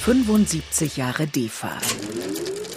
75 Jahre DEFA.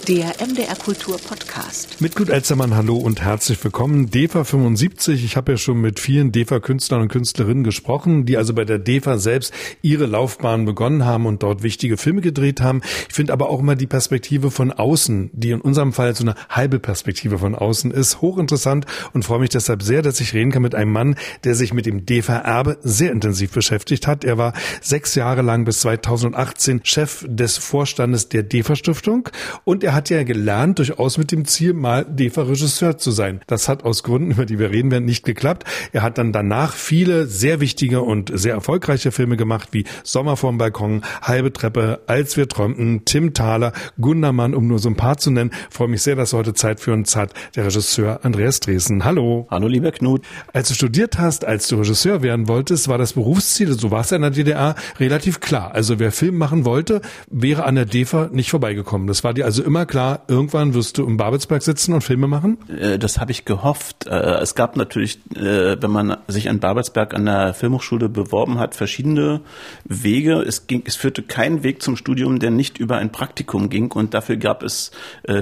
Der MDR Kultur Podcast. Mit Knut Elzermann, hallo und herzlich willkommen. DEFA 75. Ich habe ja schon mit vielen DEFA-Künstlern und Künstlerinnen gesprochen, die also bei der DEFA selbst ihre Laufbahn begonnen haben und dort wichtige Filme gedreht haben. Ich finde aber auch immer die Perspektive von außen, die in unserem Fall so eine halbe Perspektive von außen ist, hochinteressant und freue mich deshalb sehr, dass ich reden kann mit einem Mann, der sich mit dem DEFA-Erbe sehr intensiv beschäftigt hat. Er war sechs Jahre lang bis 2018 Chef des Vorstandes der DEFA-Stiftung und er hat ja gelernt, durchaus mit dem Ziel, mal DEFA-Regisseur zu sein. Das hat aus Gründen, über die wir reden werden, nicht geklappt. Er hat dann danach viele sehr wichtige und sehr erfolgreiche Filme gemacht, wie Sommer vorm Balkon, Halbe Treppe, Als wir träumten, Tim Thaler, Gundermann, um nur so ein paar zu nennen. Ich freue mich sehr, dass heute Zeit für uns hat, der Regisseur Andreas Dresen. Hallo. Hallo, lieber Knut. Als du studiert hast, als du Regisseur werden wolltest, war das Berufsziel, so war es ja in der DDR, relativ klar. Also wer Film machen wollte, wäre an der DEFA nicht vorbeigekommen. Das war dir also immer klar, irgendwann wirst du im Babelsberg sitzen und Filme machen? Äh, das habe ich gehofft. Äh, es gab natürlich, äh, wenn man sich in Babelsberg an der Filmhochschule beworben hat, verschiedene Wege. Es ging, es führte kein Weg zum Studium, der nicht über ein Praktikum ging. Und dafür gab es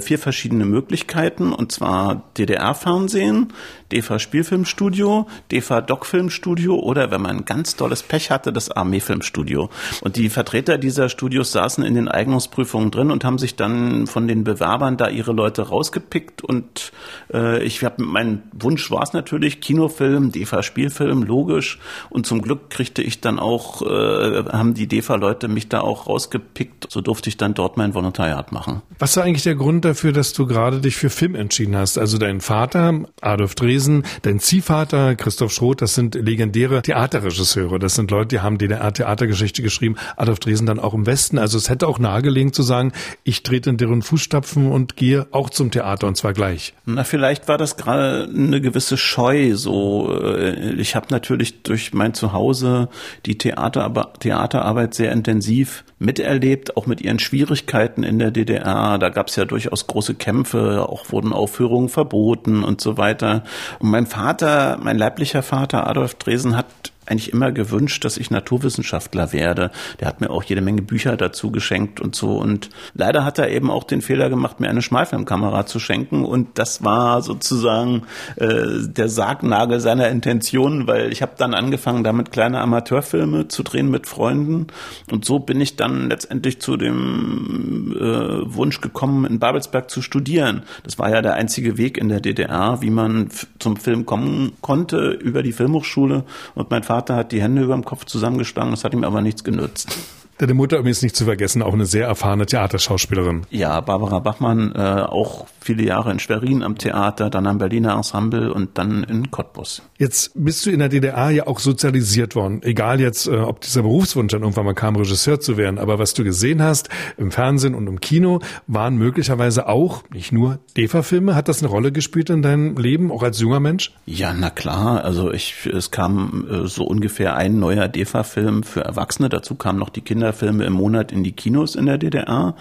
vier verschiedene Möglichkeiten. Und zwar DDR-Fernsehen, DEFA-Spielfilmstudio, DEFA-Doc-Filmstudio oder wenn man ganz tolles Pech hatte, das Armeefilmstudio. Und die Vertreter dieser Studios saßen in den Eignungsprüfungen drin und haben sich dann von den Bewerbern da ihre Leute rausgepickt und äh, ich habe mein Wunsch war es natürlich Kinofilm, DEFA Spielfilm, logisch und zum Glück kriegte ich dann auch äh, haben die DEFA Leute mich da auch rausgepickt, so durfte ich dann dort mein Volontariat machen. Was war eigentlich der Grund dafür, dass du gerade dich für Film entschieden hast? Also dein Vater Adolf Dresen, dein Ziehvater Christoph Schroth, das sind legendäre Theaterregisseure, das sind Leute, die haben DDR Theatergeschichte geschrieben, Adolf Dresen dann auch im Westen, also es hätte auch nahegelegen zu sagen, ich trete in deren Fußstapfen und gehe auch zum Theater und zwar gleich. Na, vielleicht war das gerade eine gewisse Scheu. So, äh, ich habe natürlich durch mein Zuhause die Theater, Theaterarbeit sehr intensiv miterlebt, auch mit ihren Schwierigkeiten in der DDR. Da gab es ja durchaus große Kämpfe, auch wurden Aufführungen verboten und so weiter. Und mein Vater, mein leiblicher Vater Adolf Dresen hat eigentlich immer gewünscht, dass ich Naturwissenschaftler werde. Der hat mir auch jede Menge Bücher dazu geschenkt und so. Und leider hat er eben auch den Fehler gemacht, mir eine Schmalfilmkamera zu schenken. Und das war sozusagen äh, der Sargnagel seiner Intentionen, weil ich habe dann angefangen, damit kleine Amateurfilme zu drehen mit Freunden. Und so bin ich dann letztendlich zu dem äh, Wunsch gekommen, in Babelsberg zu studieren. Das war ja der einzige Weg in der DDR, wie man zum Film kommen konnte über die Filmhochschule. Und mein Vater hat die Hände über dem Kopf zusammengeschlagen, das hat ihm aber nichts genützt. Deine Mutter übrigens nicht zu vergessen, auch eine sehr erfahrene Theaterschauspielerin. Ja, Barbara Bachmann, äh, auch viele Jahre in Schwerin am Theater, dann am Berliner Ensemble und dann in Cottbus. Jetzt bist du in der DDR ja auch sozialisiert worden. Egal jetzt, äh, ob dieser Berufswunsch dann irgendwann mal kam, Regisseur zu werden, aber was du gesehen hast im Fernsehen und im Kino, waren möglicherweise auch, nicht nur DEFA-Filme. Hat das eine Rolle gespielt in deinem Leben, auch als junger Mensch? Ja, na klar. Also ich, es kam äh, so ungefähr ein neuer DEFA-Film für Erwachsene. Dazu kamen noch die Kinder Filme im Monat in die Kinos in der DDR.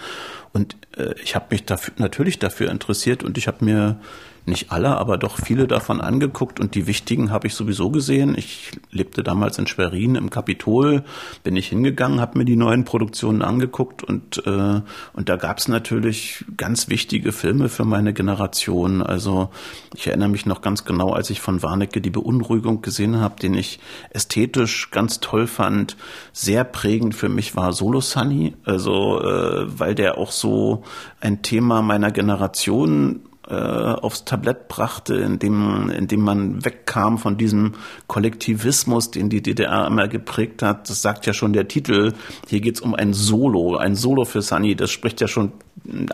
Und äh, ich habe mich dafür, natürlich dafür interessiert und ich habe mir nicht alle, aber doch viele davon angeguckt und die wichtigen habe ich sowieso gesehen. Ich lebte damals in Schwerin im Kapitol, bin ich hingegangen, habe mir die neuen Produktionen angeguckt und äh, und da gab es natürlich ganz wichtige Filme für meine Generation. Also ich erinnere mich noch ganz genau, als ich von Warnecke die Beunruhigung gesehen habe, den ich ästhetisch ganz toll fand. Sehr prägend für mich war Solo Sunny, also äh, weil der auch so ein Thema meiner Generation äh, aufs Tablett brachte, in dem, in dem man wegkam von diesem Kollektivismus, den die DDR immer geprägt hat. Das sagt ja schon der Titel. Hier geht's um ein Solo, ein Solo für Sunny. Das spricht ja schon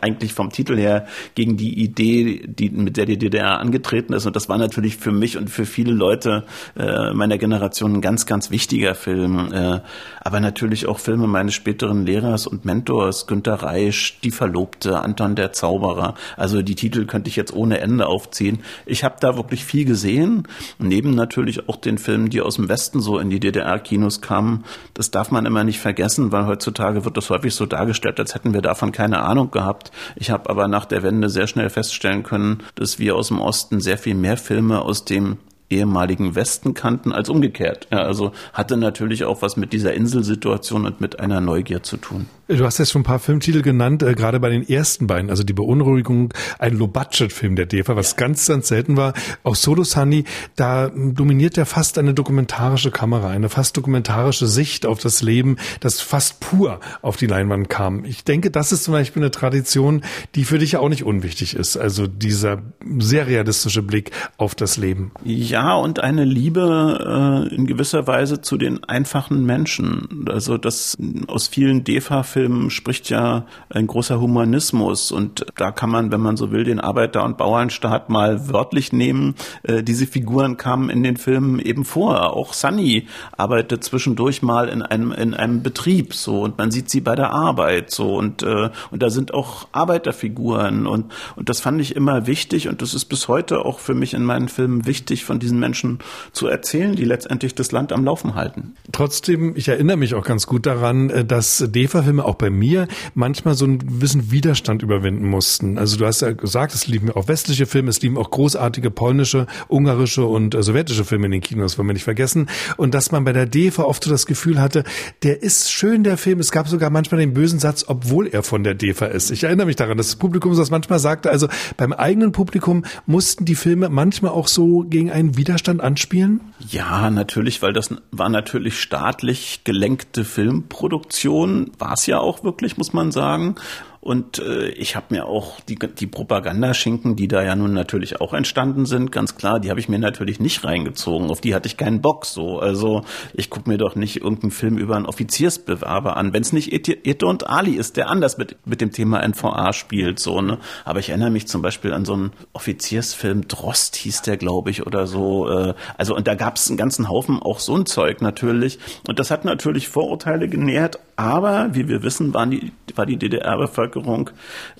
eigentlich vom Titel her gegen die Idee, die, mit der die DDR angetreten ist. Und das war natürlich für mich und für viele Leute äh, meiner Generation ein ganz, ganz wichtiger Film. Äh, aber natürlich auch Filme meines späteren Lehrers und Mentors, Günter Reisch, Die Verlobte, Anton der Zauberer. Also die Titel könnte ich jetzt ohne Ende aufziehen. Ich habe da wirklich viel gesehen. Neben natürlich auch den Filmen, die aus dem Westen so in die DDR-Kinos kamen. Das darf man immer nicht vergessen, weil heutzutage wird das häufig so dargestellt, als hätten wir davon keine Ahnung gehabt. Ich habe aber nach der Wende sehr schnell feststellen können, dass wir aus dem Osten sehr viel mehr Filme aus dem ehemaligen Westen kannten als umgekehrt. Ja, also hatte natürlich auch was mit dieser Inselsituation und mit einer Neugier zu tun. Du hast jetzt schon ein paar Filmtitel genannt, äh, gerade bei den ersten beiden, also die Beunruhigung, ein Low-Budget-Film der DEFA, was ganz, ganz selten war. Auch Solo Sunny, da dominiert ja fast eine dokumentarische Kamera, eine fast dokumentarische Sicht auf das Leben, das fast pur auf die Leinwand kam. Ich denke, das ist zum Beispiel eine Tradition, die für dich auch nicht unwichtig ist. Also dieser sehr realistische Blick auf das Leben. Ja, und eine Liebe äh, in gewisser Weise zu den einfachen Menschen. Also das aus vielen DEFA-Filmen Filmen spricht ja ein großer Humanismus und da kann man, wenn man so will, den Arbeiter- und Bauernstaat mal wörtlich nehmen. Äh, diese Figuren kamen in den Filmen eben vor. Auch Sunny arbeitet zwischendurch mal in einem in einem Betrieb so und man sieht sie bei der Arbeit so und äh, und da sind auch Arbeiterfiguren und und das fand ich immer wichtig und das ist bis heute auch für mich in meinen Filmen wichtig, von diesen Menschen zu erzählen, die letztendlich das Land am Laufen halten. Trotzdem, ich erinnere mich auch ganz gut daran, äh, dass DEFA-Filme auch bei mir manchmal so einen gewissen Widerstand überwinden mussten. Also du hast ja gesagt, es lieben auch westliche Filme, es lieben auch großartige polnische, ungarische und äh, sowjetische Filme in den Kinos, wollen wir nicht vergessen. Und dass man bei der DEFA oft so das Gefühl hatte, der ist schön, der Film. Es gab sogar manchmal den bösen Satz, obwohl er von der DEFA ist. Ich erinnere mich daran, dass das Publikum das manchmal sagte. Also beim eigenen Publikum mussten die Filme manchmal auch so gegen einen Widerstand anspielen? Ja, natürlich, weil das war natürlich staatlich gelenkte Filmproduktion, war es ja auch wirklich, muss man sagen. Und äh, ich habe mir auch die, die Propagandaschinken, die da ja nun natürlich auch entstanden sind, ganz klar, die habe ich mir natürlich nicht reingezogen. Auf die hatte ich keinen Bock so. Also ich gucke mir doch nicht irgendeinen Film über einen Offiziersbewerber an. Wenn es nicht Ete und Ali ist, der anders mit, mit dem Thema NVA spielt. so ne. Aber ich erinnere mich zum Beispiel an so einen Offiziersfilm, Drost hieß der, glaube ich, oder so. Äh, also und da gab es einen ganzen Haufen auch so ein Zeug natürlich. Und das hat natürlich Vorurteile genährt. Aber wie wir wissen, waren die, war die DDR-Bevölkerung Bevölkerung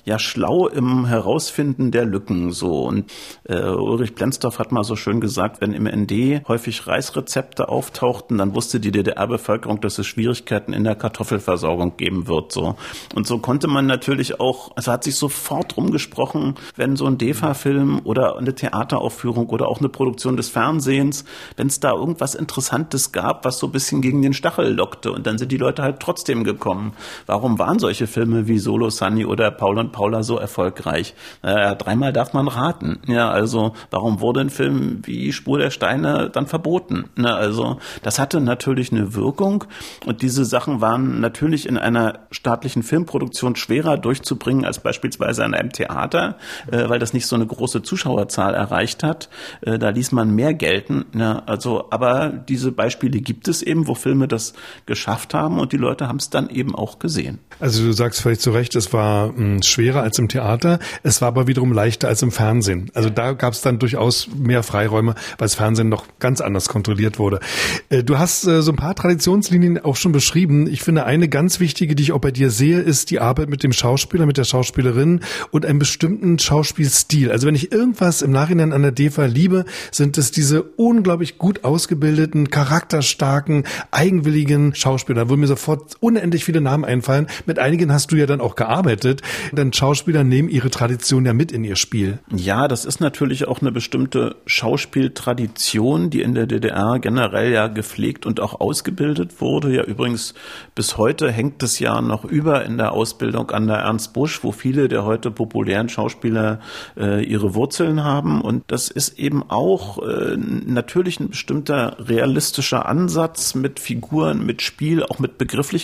ja schlau im Herausfinden der Lücken so. Und äh, Ulrich Plenzdorf hat mal so schön gesagt, wenn im ND häufig Reisrezepte auftauchten, dann wusste die DDR-Bevölkerung, dass es Schwierigkeiten in der Kartoffelversorgung geben wird. So. Und so konnte man natürlich auch, also hat sich sofort rumgesprochen, wenn so ein DEFA-Film oder eine Theateraufführung oder auch eine Produktion des Fernsehens, wenn es da irgendwas Interessantes gab, was so ein bisschen gegen den Stachel lockte und dann sind die Leute halt trotzdem gekommen. Warum waren solche Filme wie Solo Sunny oder Paul und Paula so erfolgreich? Äh, dreimal darf man raten. Ja, also warum wurde ein Film wie Spur der Steine dann verboten? Ne, also das hatte natürlich eine Wirkung und diese Sachen waren natürlich in einer staatlichen Filmproduktion schwerer durchzubringen als beispielsweise an einem Theater, äh, weil das nicht so eine große Zuschauerzahl erreicht hat. Äh, da ließ man mehr gelten. Ne, also, aber diese Beispiele gibt es eben, wo Filme das geschafft haben und die Leute haben es dann eben auch gesehen. Also du sagst vielleicht zu Recht, es war mh, hm, schwerer als im Theater, es war aber wiederum leichter als im Fernsehen. Also da gab es dann durchaus mehr Freiräume, weil das Fernsehen noch ganz anders kontrolliert wurde. Äh, du hast äh, so ein paar Traditionslinien auch schon beschrieben. Ich finde, eine ganz wichtige, die ich auch bei dir sehe, ist die Arbeit mit dem Schauspieler, mit der Schauspielerin und einem bestimmten Schauspielstil. Also wenn ich irgendwas im Nachhinein an der DEFA liebe, sind es diese unglaublich gut ausgebildeten, charakterstarken, eigenwilligen Schauspieler, wo mir sofort unendlich viele Namen einfallen. Mit einigen hast du ja dann auch gearbeitet, denn Schauspieler nehmen ihre Tradition ja mit in ihr Spiel. Ja, das ist natürlich auch eine bestimmte Schauspieltradition, die in der DDR generell ja gepflegt und auch ausgebildet wurde. Ja, übrigens bis heute hängt es ja noch über in der Ausbildung an der Ernst Busch, wo viele der heute populären Schauspieler äh, ihre Wurzeln haben. Und das ist eben auch äh, natürlich ein bestimmter realistischer Ansatz, mit Figuren, mit Spiel, auch mit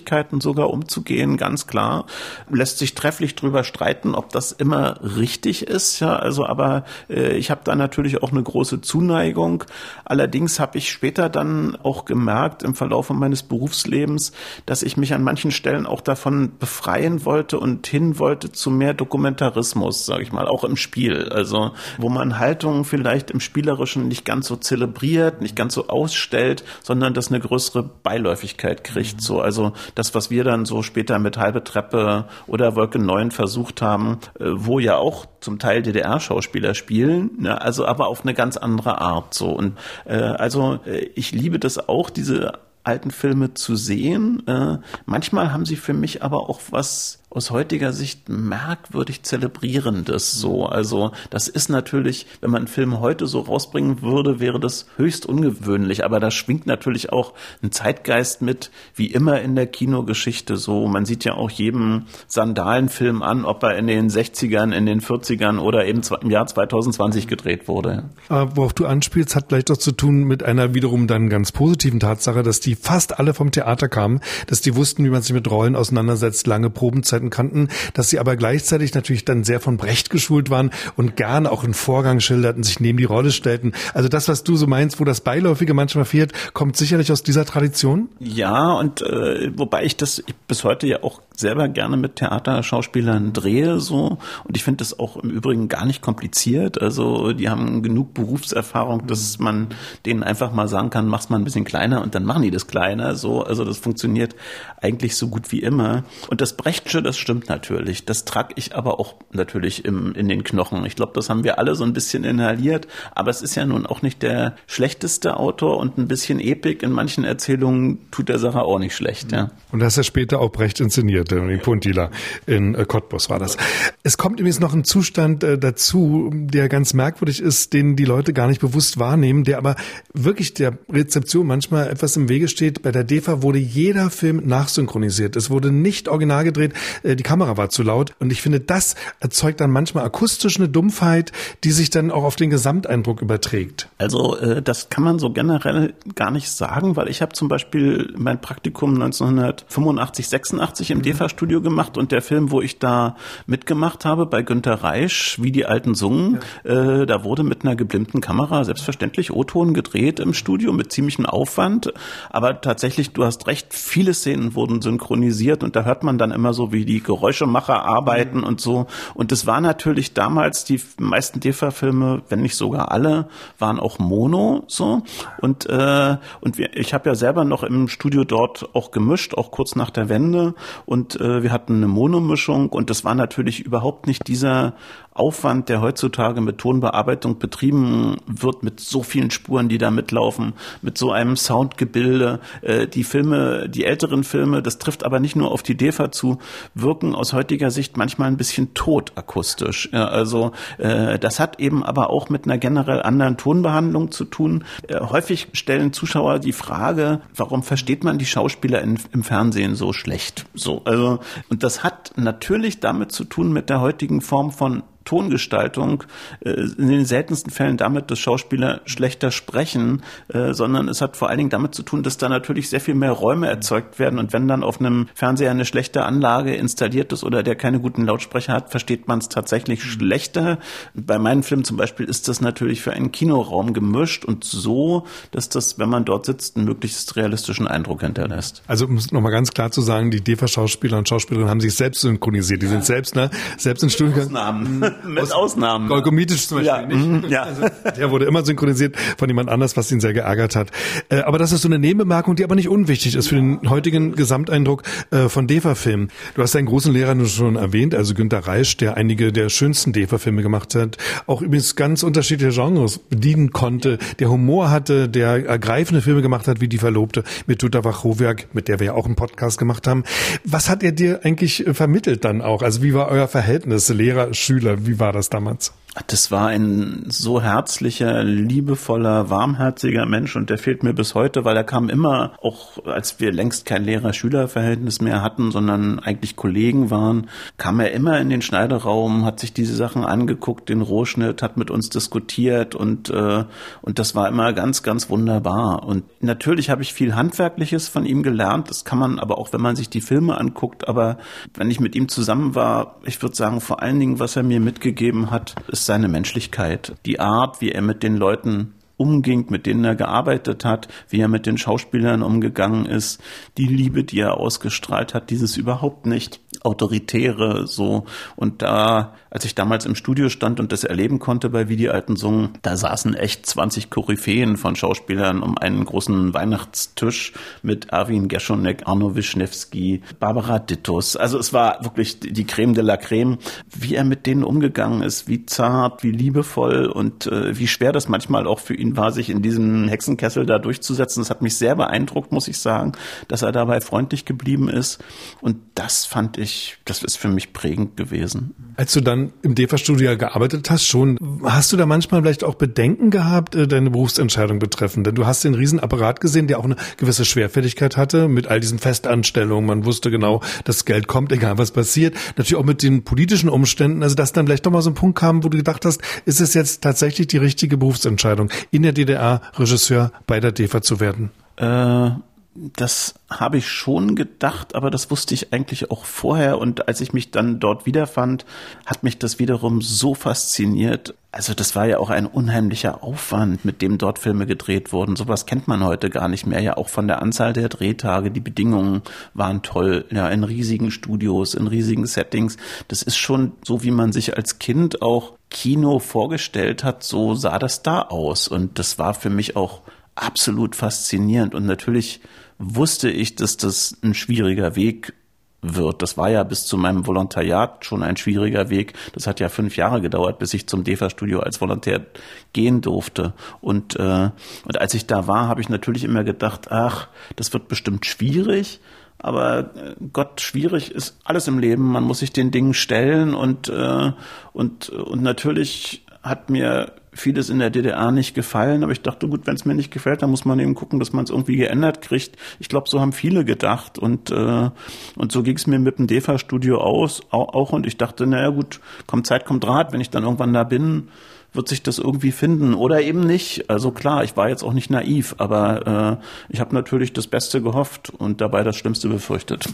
Begrifflichkeiten sogar umzugehen, ganz klar. Lässt sich trefflich drüber streiten, ob das immer richtig ist. Ja, also aber äh, ich habe da natürlich auch eine große Zuneigung. Allerdings habe ich später dann auch gemerkt im Verlauf meines Berufslebens, dass ich mich an manchen Stellen auch davon befreien wollte und hin wollte zu mehr Dokumentarismus, sage ich mal, auch im Spiel. Also wo man Haltungen vielleicht im Spielerischen nicht ganz so zelebriert, nicht ganz so ausstellt, sondern das eine größere Beiläufigkeit kriegt. So also das, was wir dann so später mit halbe Treppe oder Wolke 9 versucht haben, äh, wo ja auch zum Teil DDR-Schauspieler spielen, ne, also aber auf eine ganz andere Art so. Und äh, also äh, ich liebe das auch, diese alten Filme zu sehen. Äh, manchmal haben sie für mich aber auch was aus heutiger Sicht merkwürdig zelebrierendes so. Also das ist natürlich, wenn man einen Film heute so rausbringen würde, wäre das höchst ungewöhnlich. Aber da schwingt natürlich auch ein Zeitgeist mit, wie immer in der Kinogeschichte so. Man sieht ja auch jedem Sandalenfilm an, ob er in den 60ern, in den 40ern oder eben im Jahr 2020 gedreht wurde. Aber worauf du anspielst, hat vielleicht doch zu tun mit einer wiederum dann ganz positiven Tatsache, dass die fast alle vom Theater kamen, dass die wussten, wie man sich mit Rollen auseinandersetzt, lange Probenzeiten kannten, dass sie aber gleichzeitig natürlich dann sehr von Brecht geschult waren und gerne auch einen Vorgang schilderten, sich neben die Rolle stellten. Also das, was du so meinst, wo das Beiläufige manchmal fehlt, kommt sicherlich aus dieser Tradition? Ja, und äh, wobei ich das bis heute ja auch selber gerne mit Theaterschauspielern drehe so und ich finde das auch im Übrigen gar nicht kompliziert. Also die haben genug Berufserfahrung, dass man denen einfach mal sagen kann, mach's mal ein bisschen kleiner und dann machen die das kleiner. So, also das funktioniert eigentlich so gut wie immer. Und das Brechtsche, das stimmt natürlich. Das trage ich aber auch natürlich im, in den Knochen. Ich glaube, das haben wir alle so ein bisschen inhaliert. Aber es ist ja nun auch nicht der schlechteste Autor und ein bisschen Epik in manchen Erzählungen tut der Sache auch nicht schlecht. Ja. Und das ist ja später auch Brecht inszeniert, in Puntila in äh, Cottbus war das. Es kommt übrigens noch ein Zustand äh, dazu, der ganz merkwürdig ist, den die Leute gar nicht bewusst wahrnehmen, der aber wirklich der Rezeption manchmal etwas im Wege steht. Bei der DEFA wurde jeder Film nachsynchronisiert. Es wurde nicht original gedreht, äh, die Kamera war zu laut. Und ich finde, das erzeugt dann manchmal akustisch eine Dumpfheit, die sich dann auch auf den Gesamteindruck überträgt. Also das kann man so generell gar nicht sagen, weil ich habe zum Beispiel mein Praktikum 1985, 86 im mhm. DEFA-Studio gemacht und der Film, wo ich da mitgemacht habe bei Günter Reisch, wie die Alten sungen, ja. äh, da wurde mit einer geblimmten Kamera selbstverständlich O-Ton gedreht im Studio mit ziemlichem Aufwand. Aber tatsächlich, du hast recht, viele Szenen wurden synchronisiert und da hört man dann immer so, wie die Geräuschemacher arbeiten mhm. und so. Und das war natürlich damals, die meisten DEFA-Filme, wenn nicht sogar alle, waren auch Mono so. Und, äh, und wir, ich habe ja selber noch im Studio dort auch gemischt, auch kurz nach der Wende. Und äh, wir hatten eine Monomischung und das war natürlich überhaupt nicht dieser Aufwand, der heutzutage mit Tonbearbeitung betrieben wird, mit so vielen Spuren, die da mitlaufen, mit so einem Soundgebilde. Äh, die Filme, die älteren Filme, das trifft aber nicht nur auf die DEFA zu, wirken aus heutiger Sicht manchmal ein bisschen tot akustisch. Ja, also äh, das hat eben aber auch mit einer generell anderen Tonbehandlung zu tun. Äh, häufig stellen Zuschauer die Frage, warum versteht man die Schauspieler in, im Fernsehen so schlecht? So, also und das hat natürlich damit zu tun mit der heutigen Form von Tongestaltung äh, in den seltensten Fällen damit, dass Schauspieler schlechter sprechen, äh, sondern es hat vor allen Dingen damit zu tun, dass da natürlich sehr viel mehr Räume erzeugt werden und wenn dann auf einem Fernseher eine schlechte Anlage installiert ist oder der keine guten Lautsprecher hat, versteht man es tatsächlich schlechter. Bei meinen Filmen zum Beispiel ist das natürlich für einen Kinoraum gemischt und so, dass das, wenn man dort sitzt, einen möglichst realistischen Eindruck hinterlässt. Also um es nochmal ganz klar zu sagen, die DEFA-Schauspieler und Schauspielerinnen haben sich selbst synchronisiert. Die sind selbst, ne, selbst in Studio. Ausnahmen. Mit Aus, Ausnahmen. Golgomitisch zum Beispiel ja. nicht. Ja. Also, der wurde immer synchronisiert von jemand anders, was ihn sehr geärgert hat. Äh, aber das ist so eine Nebenbemerkung, die aber nicht unwichtig ist für den heutigen Gesamteindruck äh, von DEFA-Filmen. Du hast deinen großen Lehrer schon erwähnt, also Günter Reisch, der einige der schönsten DEFA-Filme gemacht hat, auch übrigens ganz unterschiedliche Genres bedienen konnte, der Humor hatte, der ergreifende Filme gemacht hat, wie Die Verlobte mit Jutta Wachrowiak, mit der wir ja auch einen Podcast gemacht haben. Was hat er dir eigentlich vermittelt dann auch? Also wie war euer Verhältnis Lehrer, Schüler? Wie war das damals? Das war ein so herzlicher, liebevoller, warmherziger Mensch und der fehlt mir bis heute, weil er kam immer, auch als wir längst kein Lehrer-Schüler-Verhältnis mehr hatten, sondern eigentlich Kollegen waren, kam er immer in den Schneideraum, hat sich diese Sachen angeguckt, den Rohschnitt, hat mit uns diskutiert und, äh, und das war immer ganz, ganz wunderbar. Und natürlich habe ich viel Handwerkliches von ihm gelernt, das kann man aber auch, wenn man sich die Filme anguckt, aber wenn ich mit ihm zusammen war, ich würde sagen, vor allen Dingen, was er mir mitgegeben hat, ist seine Menschlichkeit, die Art, wie er mit den Leuten umging, mit denen er gearbeitet hat, wie er mit den Schauspielern umgegangen ist, die Liebe, die er ausgestrahlt hat, dieses überhaupt nicht autoritäre so. Und da als ich damals im Studio stand und das erleben konnte bei Wie die Alten sungen, da saßen echt 20 Koryphäen von Schauspielern um einen großen Weihnachtstisch mit Erwin Geschonek, Arno Wischnewski, Barbara Dittus. Also es war wirklich die Creme de la Creme. Wie er mit denen umgegangen ist, wie zart, wie liebevoll und äh, wie schwer das manchmal auch für ihn war, sich in diesem Hexenkessel da durchzusetzen. Das hat mich sehr beeindruckt, muss ich sagen, dass er dabei freundlich geblieben ist. Und das fand ich das ist für mich prägend gewesen. Als du dann im DEFA-Studio gearbeitet hast, schon, hast du da manchmal vielleicht auch Bedenken gehabt, äh, deine Berufsentscheidung betreffend? Denn du hast den Riesenapparat gesehen, der auch eine gewisse Schwerfälligkeit hatte mit all diesen Festanstellungen. Man wusste genau, das Geld kommt, egal was passiert. Natürlich auch mit den politischen Umständen. Also, dass dann vielleicht doch mal so ein Punkt kam, wo du gedacht hast, ist es jetzt tatsächlich die richtige Berufsentscheidung, in der DDR Regisseur bei der DEFA zu werden? Äh das habe ich schon gedacht, aber das wusste ich eigentlich auch vorher. Und als ich mich dann dort wiederfand, hat mich das wiederum so fasziniert. Also das war ja auch ein unheimlicher Aufwand, mit dem dort Filme gedreht wurden. Sowas kennt man heute gar nicht mehr. Ja, auch von der Anzahl der Drehtage. Die Bedingungen waren toll. Ja, in riesigen Studios, in riesigen Settings. Das ist schon so, wie man sich als Kind auch Kino vorgestellt hat. So sah das da aus. Und das war für mich auch absolut faszinierend. Und natürlich wusste ich, dass das ein schwieriger Weg wird. Das war ja bis zu meinem Volontariat schon ein schwieriger Weg. Das hat ja fünf Jahre gedauert, bis ich zum DEFA-Studio als Volontär gehen durfte. Und, äh, und als ich da war, habe ich natürlich immer gedacht, ach, das wird bestimmt schwierig. Aber äh, Gott, schwierig ist alles im Leben. Man muss sich den Dingen stellen und, äh, und, und natürlich hat mir vieles in der DDR nicht gefallen, aber ich dachte, gut, wenn es mir nicht gefällt, dann muss man eben gucken, dass man es irgendwie geändert kriegt. Ich glaube, so haben viele gedacht und äh, und so ging es mir mit dem DEFA-Studio aus auch und ich dachte, naja gut, kommt Zeit, kommt Rat, wenn ich dann irgendwann da bin, wird sich das irgendwie finden oder eben nicht. Also klar, ich war jetzt auch nicht naiv, aber äh, ich habe natürlich das Beste gehofft und dabei das Schlimmste befürchtet.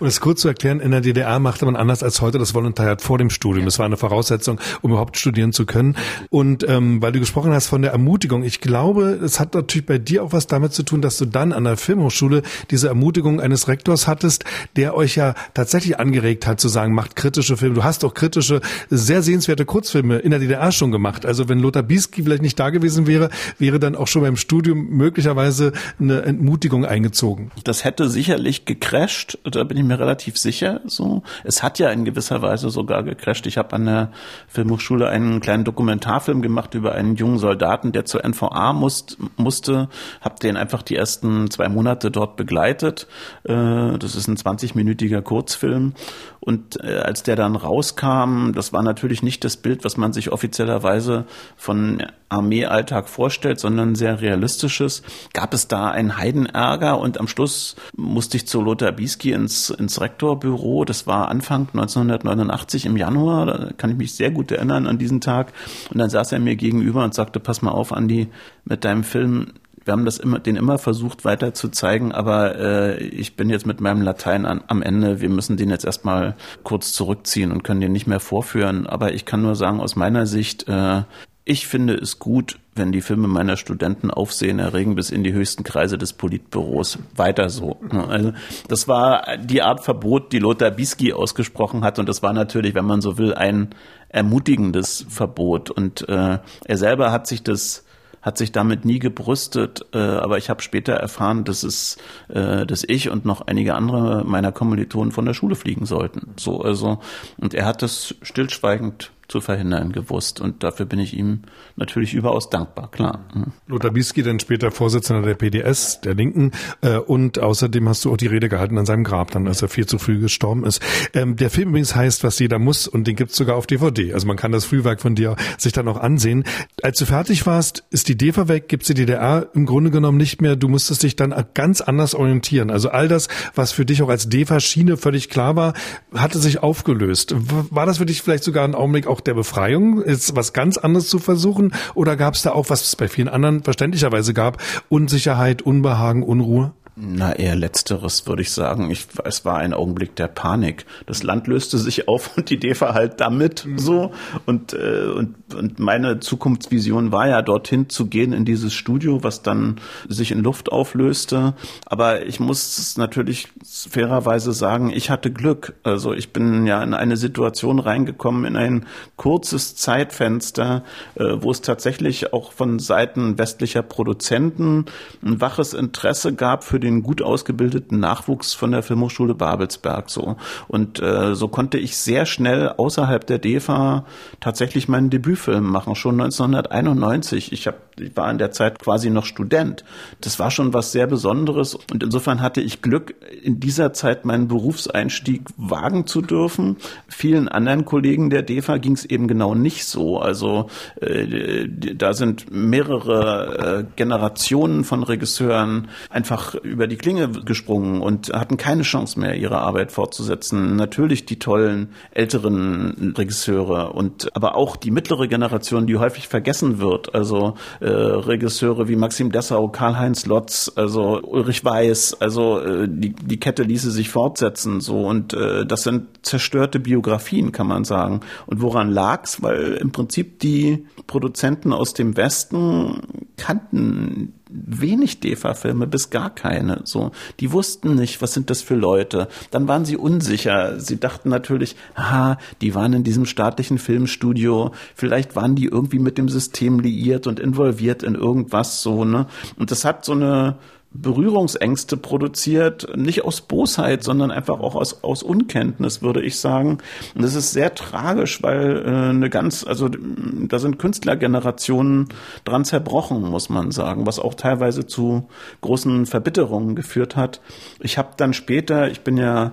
Um es kurz zu erklären, in der DDR machte man anders als heute das Volontariat vor dem Studium. Das war eine Voraussetzung, um überhaupt studieren zu können. Und ähm, weil du gesprochen hast von der Ermutigung, ich glaube, es hat natürlich bei dir auch was damit zu tun, dass du dann an der Filmhochschule diese Ermutigung eines Rektors hattest, der euch ja tatsächlich angeregt hat zu sagen, macht kritische Filme. Du hast doch kritische, sehr sehenswerte Kurzfilme in der DDR schon gemacht gemacht. Also wenn Lothar Bieski vielleicht nicht da gewesen wäre, wäre dann auch schon beim Studium möglicherweise eine Entmutigung eingezogen. Das hätte sicherlich gecrasht, da bin ich mir relativ sicher. So, es hat ja in gewisser Weise sogar gecrasht. Ich habe an der Filmhochschule einen kleinen Dokumentarfilm gemacht über einen jungen Soldaten, der zur NVA muss, musste. Habe den einfach die ersten zwei Monate dort begleitet. Äh, das ist ein 20-minütiger Kurzfilm und äh, als der dann rauskam, das war natürlich nicht das Bild, was man sich offiziellerweise von Armeealltag vorstellt, sondern sehr realistisches, gab es da einen Heidenärger und am Schluss musste ich zu Lothar Bieski ins, ins Rektorbüro. Das war Anfang 1989 im Januar, da kann ich mich sehr gut erinnern an diesen Tag. Und dann saß er mir gegenüber und sagte, pass mal auf, Andi, mit deinem Film, wir haben das immer, den immer versucht weiter zu zeigen, aber äh, ich bin jetzt mit meinem Latein an, am Ende. Wir müssen den jetzt erstmal kurz zurückziehen und können den nicht mehr vorführen. Aber ich kann nur sagen, aus meiner Sicht, äh, ich finde es gut, wenn die Filme meiner Studenten Aufsehen erregen bis in die höchsten Kreise des Politbüros. Weiter so. Also das war die Art Verbot, die Lothar Bisky ausgesprochen hat. Und das war natürlich, wenn man so will, ein ermutigendes Verbot. Und äh, er selber hat sich das hat sich damit nie gebrüstet, äh, aber ich habe später erfahren, dass es, äh, dass ich und noch einige andere meiner Kommilitonen von der Schule fliegen sollten. So, also und er hat das stillschweigend zu verhindern gewusst. Und dafür bin ich ihm natürlich überaus dankbar, klar. Mhm. Lothar Bisky, dann später Vorsitzender der PDS, der Linken. Äh, und außerdem hast du auch die Rede gehalten an seinem Grab, dann, als er viel zu früh gestorben ist. Ähm, der Film übrigens heißt, was jeder muss, und den gibt's sogar auf DVD. Also man kann das Frühwerk von dir sich dann auch ansehen. Als du fertig warst, ist die DEFA weg, gibt's die DDR im Grunde genommen nicht mehr. Du musstest dich dann ganz anders orientieren. Also all das, was für dich auch als DEFA-Schiene völlig klar war, hatte sich aufgelöst. War das für dich vielleicht sogar ein Augenblick auch auch der Befreiung, ist was ganz anderes zu versuchen? Oder gab es da auch, was es bei vielen anderen verständlicherweise gab, Unsicherheit, Unbehagen, Unruhe? Na, eher letzteres, würde ich sagen. Ich, es war ein Augenblick der Panik. Das Land löste sich auf und die DEFA halt damit mhm. so. Und, äh, und, und meine Zukunftsvision war ja, dorthin zu gehen in dieses Studio, was dann sich in Luft auflöste. Aber ich muss natürlich fairerweise sagen, ich hatte Glück. Also ich bin ja in eine Situation reingekommen, in ein kurzes Zeitfenster, äh, wo es tatsächlich auch von Seiten westlicher Produzenten ein waches Interesse gab für den den gut ausgebildeten Nachwuchs von der Filmhochschule Babelsberg so. Und äh, so konnte ich sehr schnell außerhalb der DEFA tatsächlich meinen Debütfilm machen, schon 1991. Ich, hab, ich war in der Zeit quasi noch Student. Das war schon was sehr Besonderes und insofern hatte ich Glück, in dieser Zeit meinen Berufseinstieg wagen zu dürfen. Vielen anderen Kollegen der DEFA ging es eben genau nicht so. Also äh, da sind mehrere äh, Generationen von Regisseuren einfach über die Klinge gesprungen und hatten keine Chance mehr, ihre Arbeit fortzusetzen. Natürlich die tollen älteren Regisseure und aber auch die mittlere Generation, die häufig vergessen wird. Also äh, Regisseure wie Maxim Dessau, Karl-Heinz Lotz, also Ulrich Weiß, also äh, die, die Kette ließe sich fortsetzen so und äh, das sind zerstörte Biografien, kann man sagen. Und woran lag's? Weil im Prinzip die Produzenten aus dem Westen kannten wenig DEFA-Filme bis gar keine. So, die wussten nicht, was sind das für Leute. Dann waren sie unsicher. Sie dachten natürlich, aha, die waren in diesem staatlichen Filmstudio. Vielleicht waren die irgendwie mit dem System liiert und involviert in irgendwas so ne. Und das hat so eine Berührungsängste produziert, nicht aus Bosheit, sondern einfach auch aus, aus Unkenntnis, würde ich sagen. Und das ist sehr tragisch, weil äh, eine ganz, also da sind Künstlergenerationen dran zerbrochen, muss man sagen, was auch teilweise zu großen Verbitterungen geführt hat. Ich habe dann später, ich bin ja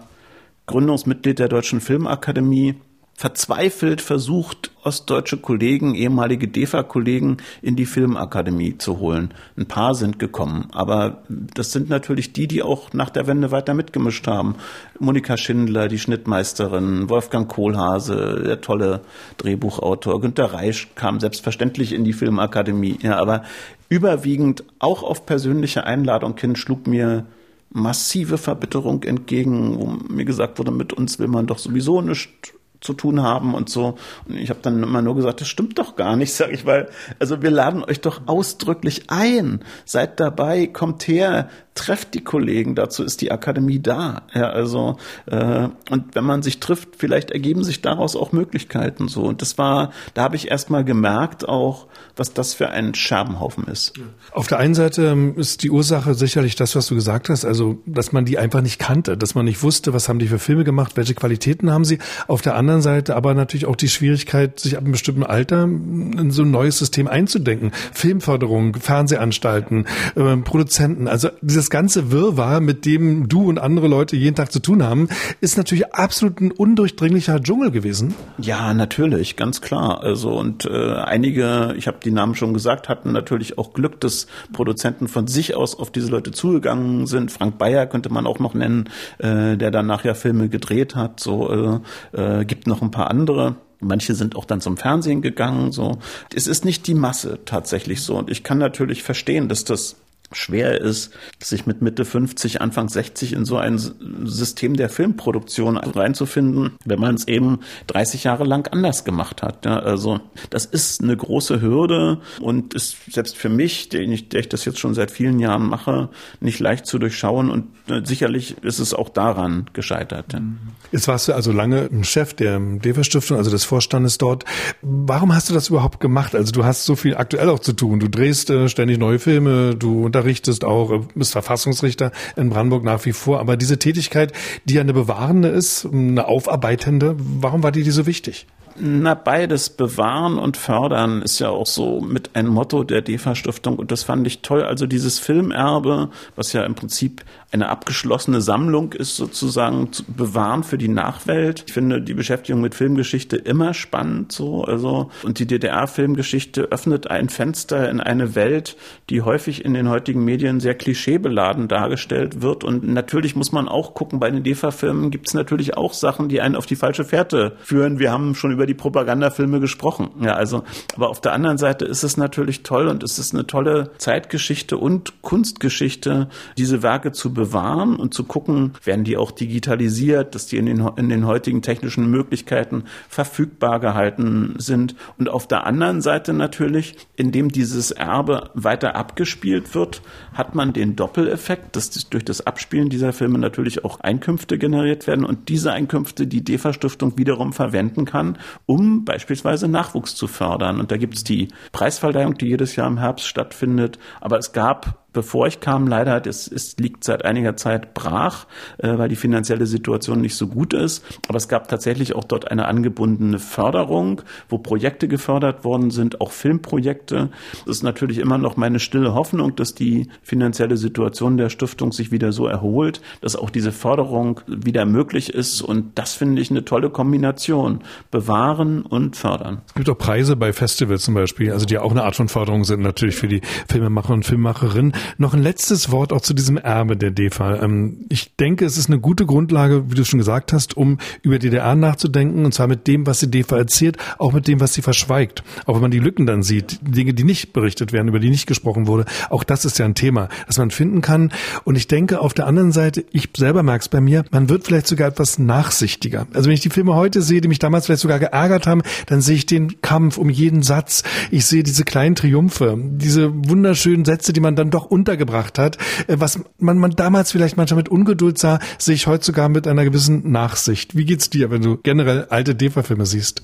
Gründungsmitglied der Deutschen Filmakademie, verzweifelt versucht, ostdeutsche Kollegen, ehemalige DEFA-Kollegen in die Filmakademie zu holen. Ein paar sind gekommen, aber das sind natürlich die, die auch nach der Wende weiter mitgemischt haben. Monika Schindler, die Schnittmeisterin, Wolfgang Kohlhase, der tolle Drehbuchautor, Günter Reisch kam selbstverständlich in die Filmakademie, ja, aber überwiegend auch auf persönliche Einladung hin schlug mir massive Verbitterung entgegen, wo mir gesagt wurde, mit uns will man doch sowieso nicht zu tun haben und so. Und ich habe dann immer nur gesagt, das stimmt doch gar nicht, sage ich, weil also wir laden euch doch ausdrücklich ein. Seid dabei, kommt her, trefft die Kollegen, dazu ist die Akademie da. Ja, also äh, und wenn man sich trifft, vielleicht ergeben sich daraus auch Möglichkeiten so. Und das war, da habe ich erst mal gemerkt auch, was das für ein Scherbenhaufen ist. Auf der einen Seite ähm, ist die Ursache sicherlich das, was du gesagt hast, also dass man die einfach nicht kannte, dass man nicht wusste, was haben die für Filme gemacht, welche Qualitäten haben sie. Auf der anderen Seite aber natürlich auch die Schwierigkeit, sich ab einem bestimmten Alter in so ein neues System einzudenken. Filmförderung, Fernsehanstalten, äh, Produzenten, also dieses das ganze Wirrwarr, mit dem du und andere Leute jeden Tag zu tun haben, ist natürlich absolut ein undurchdringlicher Dschungel gewesen. Ja, natürlich, ganz klar. Also und äh, einige, ich habe die Namen schon gesagt, hatten natürlich auch Glück, dass Produzenten von sich aus auf diese Leute zugegangen sind. Frank Bayer könnte man auch noch nennen, äh, der dann nachher Filme gedreht hat. So äh, äh, gibt noch ein paar andere. Manche sind auch dann zum Fernsehen gegangen. So, es ist nicht die Masse tatsächlich so. Und ich kann natürlich verstehen, dass das schwer ist, sich mit Mitte 50, Anfang 60 in so ein System der Filmproduktion reinzufinden, wenn man es eben 30 Jahre lang anders gemacht hat. Ja, also das ist eine große Hürde und ist selbst für mich, der ich, der ich das jetzt schon seit vielen Jahren mache, nicht leicht zu durchschauen und äh, sicherlich ist es auch daran gescheitert. Jetzt warst du also lange Chef der DEFA Stiftung, also des Vorstandes dort. Warum hast du das überhaupt gemacht? Also du hast so viel aktuell auch zu tun. Du drehst äh, ständig neue Filme, du unterrichtest auch, bist Verfassungsrichter in Brandenburg nach wie vor. Aber diese Tätigkeit, die ja eine bewahrende ist, eine aufarbeitende, warum war dir die so wichtig? Na, beides bewahren und fördern ist ja auch so mit ein Motto der DEFA-Stiftung und das fand ich toll. Also dieses Filmerbe, was ja im Prinzip eine abgeschlossene Sammlung ist, sozusagen zu bewahren für die Nachwelt. Ich finde die Beschäftigung mit Filmgeschichte immer spannend, so, also, und die DDR-Filmgeschichte öffnet ein Fenster in eine Welt, die häufig in den heutigen Medien sehr klischeebeladen dargestellt wird und natürlich muss man auch gucken, bei den DEFA-Filmen gibt es natürlich auch Sachen, die einen auf die falsche Fährte führen. Wir haben schon über über die Propagandafilme gesprochen. Ja, also, aber auf der anderen Seite ist es natürlich toll und es ist eine tolle Zeitgeschichte und Kunstgeschichte, diese Werke zu bewahren und zu gucken, werden die auch digitalisiert, dass die in den, in den heutigen technischen Möglichkeiten verfügbar gehalten sind. Und auf der anderen Seite natürlich, indem dieses Erbe weiter abgespielt wird, hat man den Doppeleffekt, dass durch das Abspielen dieser Filme natürlich auch Einkünfte generiert werden und diese Einkünfte die DEFA-Stiftung wiederum verwenden kann, um beispielsweise Nachwuchs zu fördern. Und da gibt es die Preisverleihung, die jedes Jahr im Herbst stattfindet. Aber es gab bevor ich kam. Leider, das ist, liegt seit einiger Zeit brach, äh, weil die finanzielle Situation nicht so gut ist. Aber es gab tatsächlich auch dort eine angebundene Förderung, wo Projekte gefördert worden sind, auch Filmprojekte. Das ist natürlich immer noch meine stille Hoffnung, dass die finanzielle Situation der Stiftung sich wieder so erholt, dass auch diese Förderung wieder möglich ist. Und das finde ich eine tolle Kombination. Bewahren und fördern. Es gibt auch Preise bei Festivals zum Beispiel, also die auch eine Art von Förderung sind natürlich für die Filmemacher und Filmemacherinnen. Noch ein letztes Wort auch zu diesem Erbe der DEFA. Ähm, ich denke, es ist eine gute Grundlage, wie du schon gesagt hast, um über DDR nachzudenken und zwar mit dem, was die DEFA erzählt, auch mit dem, was sie verschweigt. Auch wenn man die Lücken dann sieht, Dinge, die nicht berichtet werden, über die nicht gesprochen wurde. Auch das ist ja ein Thema, das man finden kann. Und ich denke, auf der anderen Seite, ich selber merke es bei mir, man wird vielleicht sogar etwas nachsichtiger. Also wenn ich die Filme heute sehe, die mich damals vielleicht sogar geärgert haben, dann sehe ich den Kampf um jeden Satz. Ich sehe diese kleinen Triumphe, diese wunderschönen Sätze, die man dann doch untergebracht hat. Äh, was man, man damals vielleicht manchmal mit Ungeduld sah, sehe ich heute sogar mit einer gewissen Nachsicht. Wie geht's dir, wenn du generell alte DEFA-Filme siehst?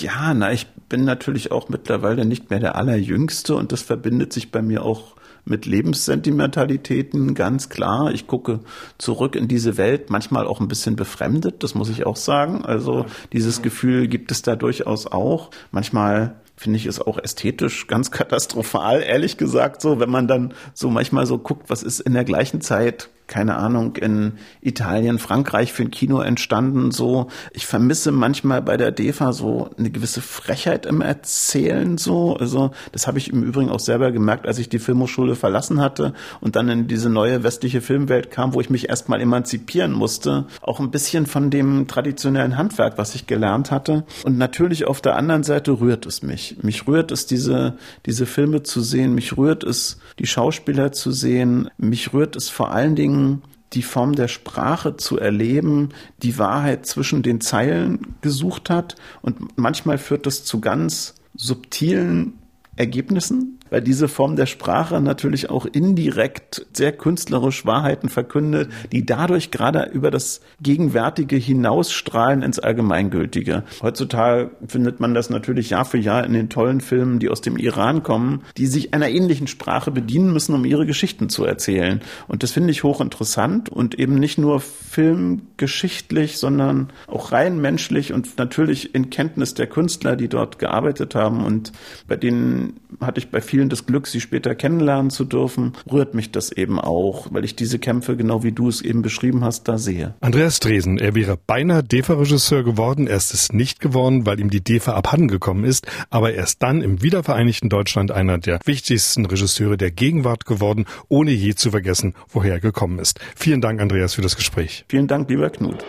Ja, na, ich bin natürlich auch mittlerweile nicht mehr der Allerjüngste und das verbindet sich bei mir auch mit Lebenssentimentalitäten, ganz klar. Ich gucke zurück in diese Welt, manchmal auch ein bisschen befremdet, das muss ich auch sagen. Also dieses Gefühl gibt es da durchaus auch. Manchmal finde ich es auch ästhetisch ganz katastrophal, ehrlich gesagt, so, wenn man dann so manchmal so guckt, was ist in der gleichen Zeit keine Ahnung, in Italien, Frankreich für ein Kino entstanden. So, ich vermisse manchmal bei der DEFA so eine gewisse Frechheit im Erzählen. So, also das habe ich im Übrigen auch selber gemerkt, als ich die Filmhochschule verlassen hatte und dann in diese neue westliche Filmwelt kam, wo ich mich erstmal emanzipieren musste. Auch ein bisschen von dem traditionellen Handwerk, was ich gelernt hatte. Und natürlich auf der anderen Seite rührt es mich. Mich rührt es, diese, diese Filme zu sehen. Mich rührt es, die Schauspieler zu sehen. Mich rührt es vor allen Dingen, Dingen die Form der Sprache zu erleben, die Wahrheit zwischen den Zeilen gesucht hat. Und manchmal führt das zu ganz subtilen Ergebnissen, weil diese Form der Sprache natürlich auch indirekt sehr künstlerisch Wahrheiten verkündet, die dadurch gerade über das Gegenwärtige hinausstrahlen ins Allgemeingültige. Heutzutage findet man das natürlich Jahr für Jahr in den tollen Filmen, die aus dem Iran kommen, die sich einer ähnlichen Sprache bedienen müssen, um ihre Geschichten zu erzählen. Und das finde ich hochinteressant und eben nicht nur filmgeschichtlich, sondern auch rein menschlich und natürlich in Kenntnis der Künstler, die dort gearbeitet haben und bei denen hatte ich bei vielen vielen das Glück, sie später kennenlernen zu dürfen, rührt mich das eben auch, weil ich diese Kämpfe, genau wie du es eben beschrieben hast, da sehe. Andreas Dresen, er wäre beinahe DEFA-Regisseur geworden. Er ist es nicht geworden, weil ihm die DEFA abhandengekommen ist, aber er ist dann im wiedervereinigten Deutschland einer der wichtigsten Regisseure der Gegenwart geworden, ohne je zu vergessen, woher er gekommen ist. Vielen Dank, Andreas, für das Gespräch. Vielen Dank, lieber Knut.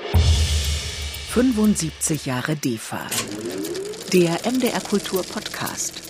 75 Jahre DEFA. Der MDR Kultur Podcast.